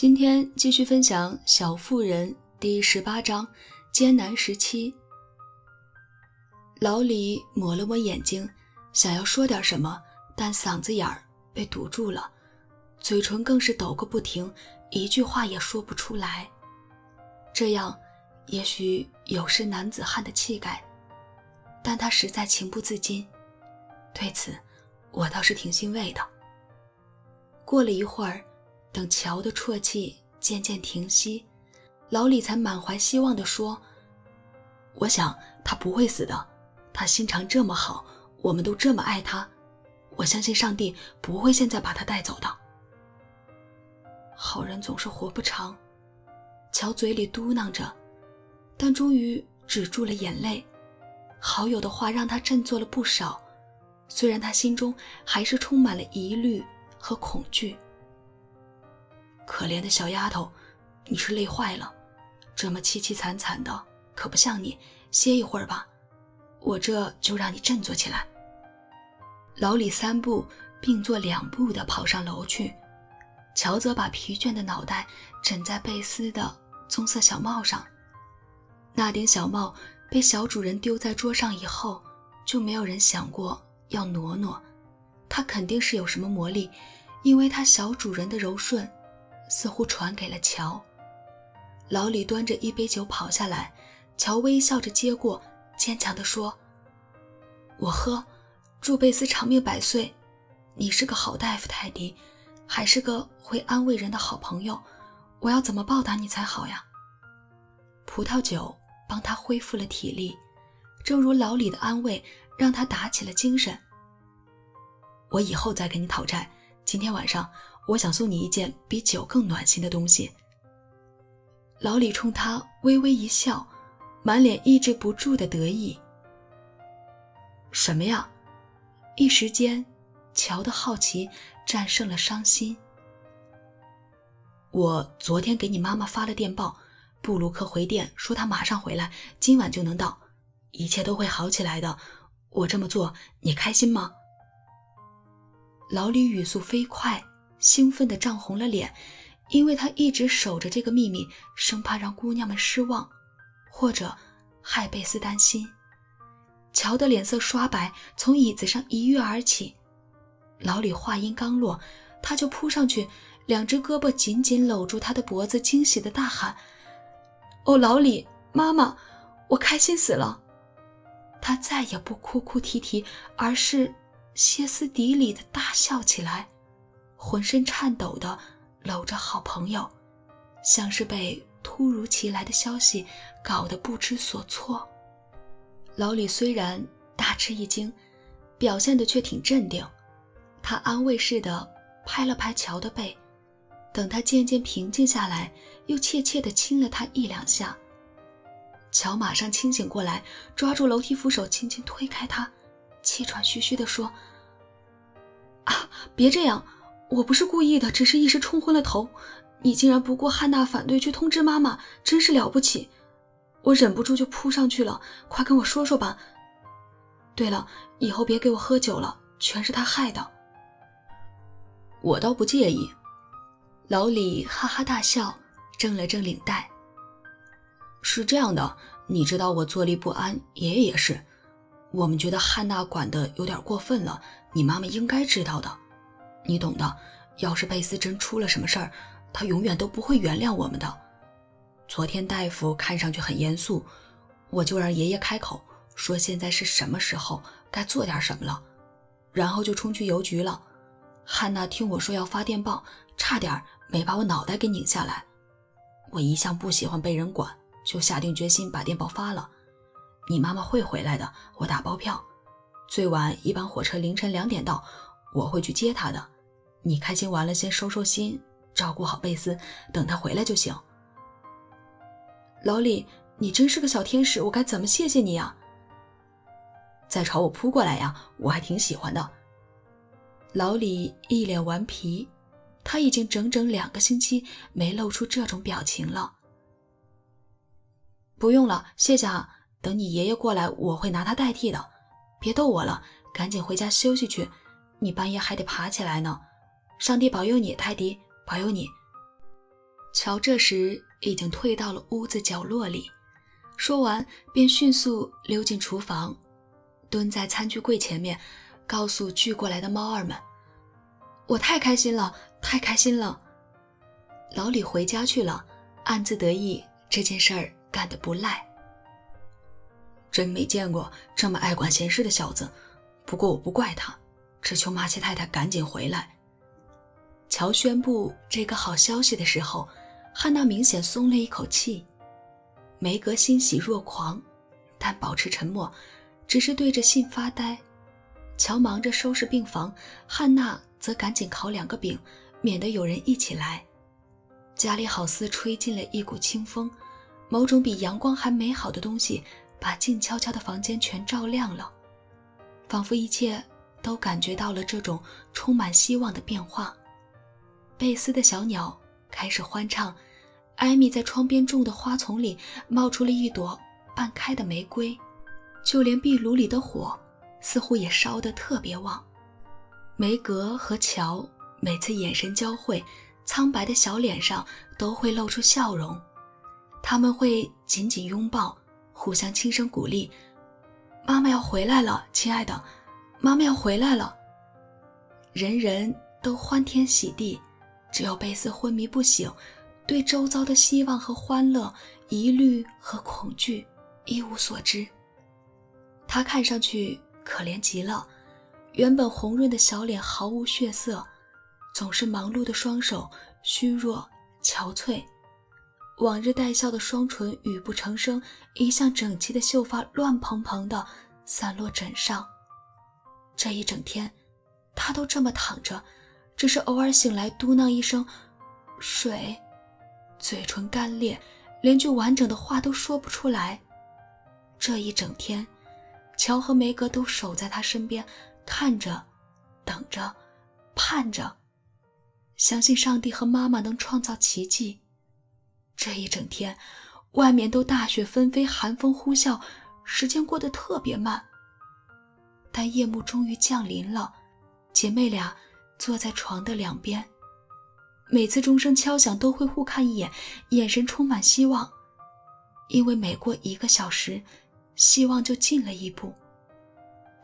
今天继续分享《小妇人》第十八章：艰难时期。老李抹了抹眼睛，想要说点什么，但嗓子眼儿被堵住了，嘴唇更是抖个不停，一句话也说不出来。这样，也许有失男子汉的气概，但他实在情不自禁。对此，我倒是挺欣慰的。过了一会儿。等乔的啜泣渐渐停息，老李才满怀希望地说：“我想他不会死的，他心肠这么好，我们都这么爱他，我相信上帝不会现在把他带走的。”好人总是活不长，乔嘴里嘟囔着，但终于止住了眼泪。好友的话让他振作了不少，虽然他心中还是充满了疑虑和恐惧。可怜的小丫头，你是累坏了，这么凄凄惨惨的，可不像你。歇一会儿吧，我这就让你振作起来。老李三步并作两步的跑上楼去，乔则把疲倦的脑袋枕在贝斯的棕色小帽上。那顶小帽被小主人丢在桌上以后，就没有人想过要挪挪。它肯定是有什么魔力，因为它小主人的柔顺。似乎传给了乔。老李端着一杯酒跑下来，乔微笑着接过，坚强地说：“我喝，祝贝斯长命百岁。你是个好大夫，泰迪，还是个会安慰人的好朋友。我要怎么报答你才好呀？”葡萄酒帮他恢复了体力，正如老李的安慰让他打起了精神。我以后再给你讨债，今天晚上。我想送你一件比酒更暖心的东西。老李冲他微微一笑，满脸抑制不住的得意。什么呀？一时间，乔的好奇战胜了伤心。我昨天给你妈妈发了电报，布鲁克回电说他马上回来，今晚就能到，一切都会好起来的。我这么做，你开心吗？老李语速飞快。兴奋的涨红了脸，因为他一直守着这个秘密，生怕让姑娘们失望，或者害贝斯担心。乔的脸色刷白，从椅子上一跃而起。老李话音刚落，他就扑上去，两只胳膊紧紧搂住他的脖子，惊喜的大喊：“哦，老李，妈妈，我开心死了！”他再也不哭哭啼啼，而是歇斯底里的大笑起来。浑身颤抖的搂着好朋友，像是被突如其来的消息搞得不知所措。老李虽然大吃一惊，表现的却挺镇定。他安慰似的拍了拍乔的背，等他渐渐平静下来，又怯怯地亲了他一两下。乔马上清醒过来，抓住楼梯扶手，轻轻推开他，气喘吁吁地说：“啊，别这样。”我不是故意的，只是一时冲昏了头。你竟然不顾汉娜反对去通知妈妈，真是了不起！我忍不住就扑上去了，快跟我说说吧。对了，以后别给我喝酒了，全是他害的。我倒不介意。老李哈哈大笑，正了正领带。是这样的，你知道我坐立不安，爷爷也是。我们觉得汉娜管的有点过分了，你妈妈应该知道的。你懂的，要是贝斯真出了什么事儿，他永远都不会原谅我们的。昨天大夫看上去很严肃，我就让爷爷开口说现在是什么时候，该做点什么了，然后就冲去邮局了。汉娜听我说要发电报，差点没把我脑袋给拧下来。我一向不喜欢被人管，就下定决心把电报发了。你妈妈会回来的，我打包票，最晚一班火车凌晨两点到。我会去接他的，你开心完了先收收心，照顾好贝斯，等他回来就行。老李，你真是个小天使，我该怎么谢谢你呀？再朝我扑过来呀，我还挺喜欢的。老李一脸顽皮，他已经整整两个星期没露出这种表情了。不用了，谢谢啊，等你爷爷过来，我会拿他代替的。别逗我了，赶紧回家休息去。你半夜还得爬起来呢，上帝保佑你，泰迪，保佑你。乔这时已经退到了屋子角落里，说完便迅速溜进厨房，蹲在餐具柜前面，告诉聚过来的猫儿们：“我太开心了，太开心了！”老李回家去了，暗自得意这件事儿干得不赖。真没见过这么爱管闲事的小子，不过我不怪他，只求马奇太太赶紧回来。乔宣布这个好消息的时候，汉娜明显松了一口气。梅格欣喜若狂，但保持沉默，只是对着信发呆。乔忙着收拾病房，汉娜则赶紧烤两个饼，免得有人一起来。家里好似吹进了一股清风，某种比阳光还美好的东西，把静悄悄的房间全照亮了，仿佛一切都感觉到了这种充满希望的变化。贝斯的小鸟开始欢唱，艾米在窗边种的花丛里冒出了一朵半开的玫瑰，就连壁炉里的火似乎也烧得特别旺。梅格和乔每次眼神交汇，苍白的小脸上都会露出笑容，他们会紧紧拥抱，互相轻声鼓励：“妈妈要回来了，亲爱的，妈妈要回来了。”人人都欢天喜地。只有贝斯昏迷不醒，对周遭的希望和欢乐、疑虑和恐惧一无所知。他看上去可怜极了，原本红润的小脸毫无血色，总是忙碌的双手虚弱憔悴，往日带笑的双唇语不成声，一向整齐的秀发乱蓬蓬的散落枕上。这一整天，他都这么躺着。只是偶尔醒来，嘟囔一声“水”，嘴唇干裂，连句完整的话都说不出来。这一整天，乔和梅格都守在他身边，看着，等着，盼着，相信上帝和妈妈能创造奇迹。这一整天，外面都大雪纷飞，寒风呼啸，时间过得特别慢。但夜幕终于降临了，姐妹俩。坐在床的两边，每次钟声敲响都会互看一眼，眼神充满希望，因为每过一个小时，希望就近了一步。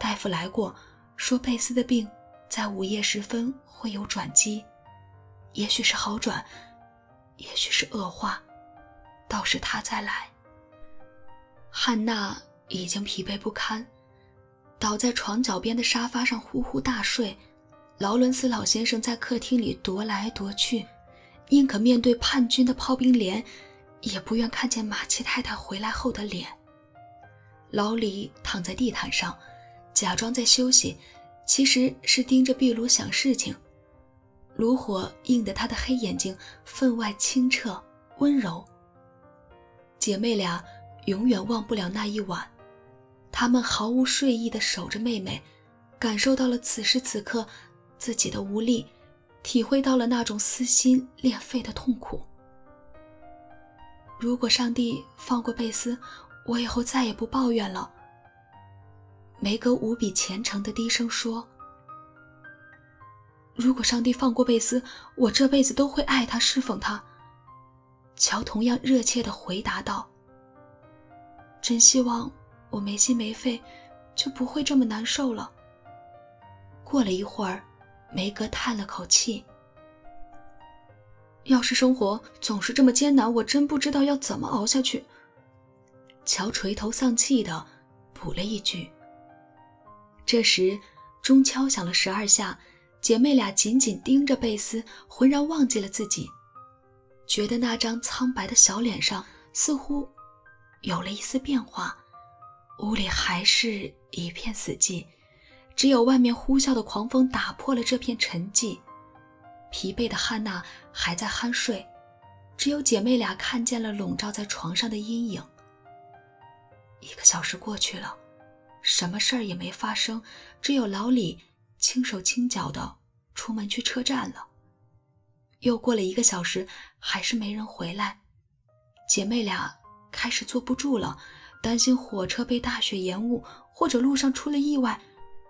大夫来过，说贝斯的病在午夜时分会有转机，也许是好转，也许是恶化，到时他再来。汉娜已经疲惫不堪，倒在床脚边的沙发上呼呼大睡。劳伦斯老先生在客厅里踱来踱去，宁可面对叛军的炮兵连，也不愿看见马奇太太回来后的脸。老李躺在地毯上，假装在休息，其实是盯着壁炉想事情。炉火映得他的黑眼睛分外清澈温柔。姐妹俩永远忘不了那一晚，他们毫无睡意地守着妹妹，感受到了此时此刻。自己的无力，体会到了那种撕心裂肺的痛苦。如果上帝放过贝斯，我以后再也不抱怨了。梅格无比虔诚的低声说：“如果上帝放过贝斯，我这辈子都会爱他，侍奉他。”乔同样热切的回答道：“真希望我没心没肺，就不会这么难受了。”过了一会儿。梅格叹了口气。要是生活总是这么艰难，我真不知道要怎么熬下去。乔垂头丧气的补了一句。这时钟敲响了十二下，姐妹俩紧紧盯着贝斯，浑然忘记了自己，觉得那张苍白的小脸上似乎有了一丝变化。屋里还是一片死寂。只有外面呼啸的狂风打破了这片沉寂，疲惫的汉娜还在酣睡，只有姐妹俩看见了笼罩在床上的阴影。一个小时过去了，什么事儿也没发生，只有老李轻手轻脚的出门去车站了。又过了一个小时，还是没人回来，姐妹俩开始坐不住了，担心火车被大雪延误，或者路上出了意外。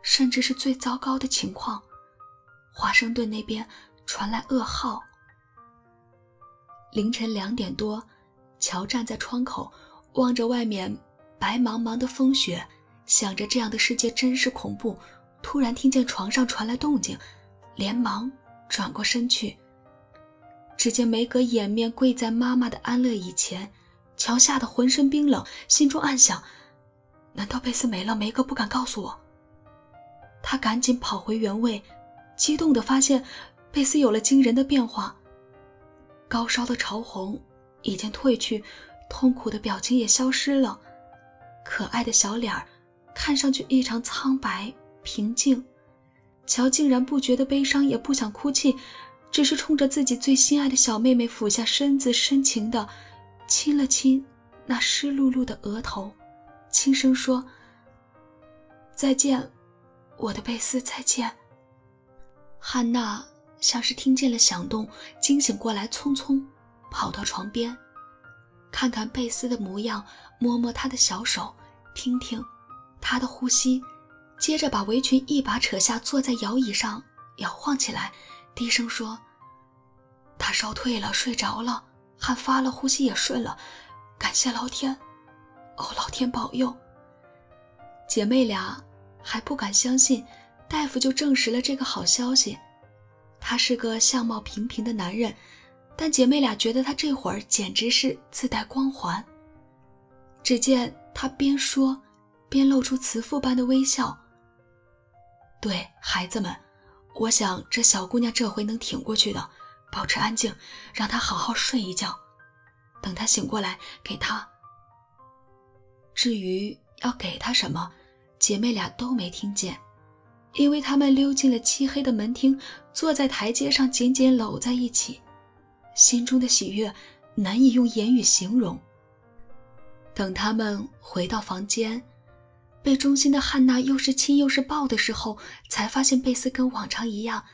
甚至是最糟糕的情况，华盛顿那边传来噩耗。凌晨两点多，乔站在窗口，望着外面白茫茫的风雪，想着这样的世界真是恐怖。突然听见床上传来动静，连忙转过身去。只见梅格掩面跪在妈妈的安乐椅前，乔吓得浑身冰冷，心中暗想：难道贝斯没了？梅格不敢告诉我。他赶紧跑回原位，激动地发现贝斯有了惊人的变化。高烧的潮红已经褪去，痛苦的表情也消失了，可爱的小脸儿看上去异常苍白平静。乔竟然不觉得悲伤，也不想哭泣，只是冲着自己最心爱的小妹妹俯下身子，深情地亲了亲那湿漉漉的额头，轻声说：“再见，我的贝斯，再见。”汉娜。像是听见了响动，惊醒过来，匆匆跑到床边，看看贝斯的模样，摸摸他的小手，听听他的呼吸，接着把围裙一把扯下，坐在摇椅上摇晃起来，低声说：“他烧退了，睡着了，汗发了，呼吸也顺了，感谢老天，哦，老天保佑。”姐妹俩还不敢相信，大夫就证实了这个好消息。他是个相貌平平的男人，但姐妹俩觉得他这会儿简直是自带光环。只见他边说，边露出慈父般的微笑。对孩子们，我想这小姑娘这回能挺过去的。保持安静，让他好好睡一觉。等他醒过来，给他。至于要给他什么，姐妹俩都没听见。因为他们溜进了漆黑的门厅，坐在台阶上紧紧搂在一起，心中的喜悦难以用言语形容。等他们回到房间，被忠心的汉娜又是亲又是抱的时候，才发现贝斯跟往常一样，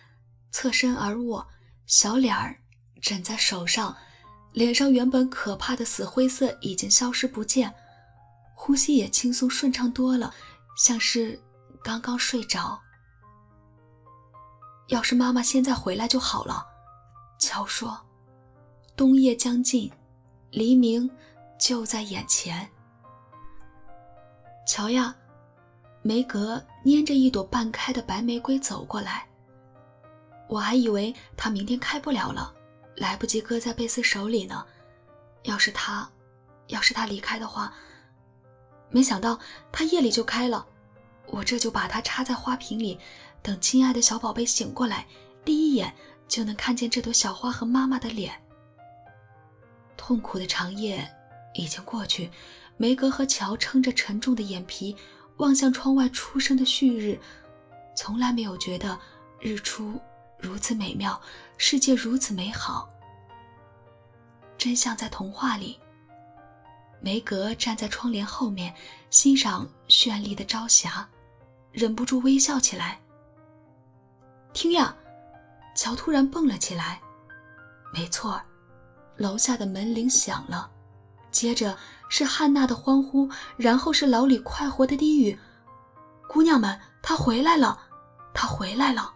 侧身而卧，小脸儿枕在手上，脸上原本可怕的死灰色已经消失不见，呼吸也轻松顺畅多了，像是刚刚睡着。要是妈妈现在回来就好了，乔说。冬夜将近，黎明就在眼前。乔呀，梅格拈着一朵半开的白玫瑰走过来。我还以为他明天开不了了，来不及搁在贝斯手里呢。要是他，要是他离开的话，没想到他夜里就开了。我这就把它插在花瓶里。等亲爱的小宝贝醒过来，第一眼就能看见这朵小花和妈妈的脸。痛苦的长夜已经过去，梅格和乔撑着沉重的眼皮，望向窗外初升的旭日，从来没有觉得日出如此美妙，世界如此美好，真像在童话里。梅格站在窗帘后面，欣赏绚丽的朝霞，忍不住微笑起来。听呀！乔突然蹦了起来。没错，楼下的门铃响了，接着是汉娜的欢呼，然后是老李快活的低语：“姑娘们，他回来了，他回来了。”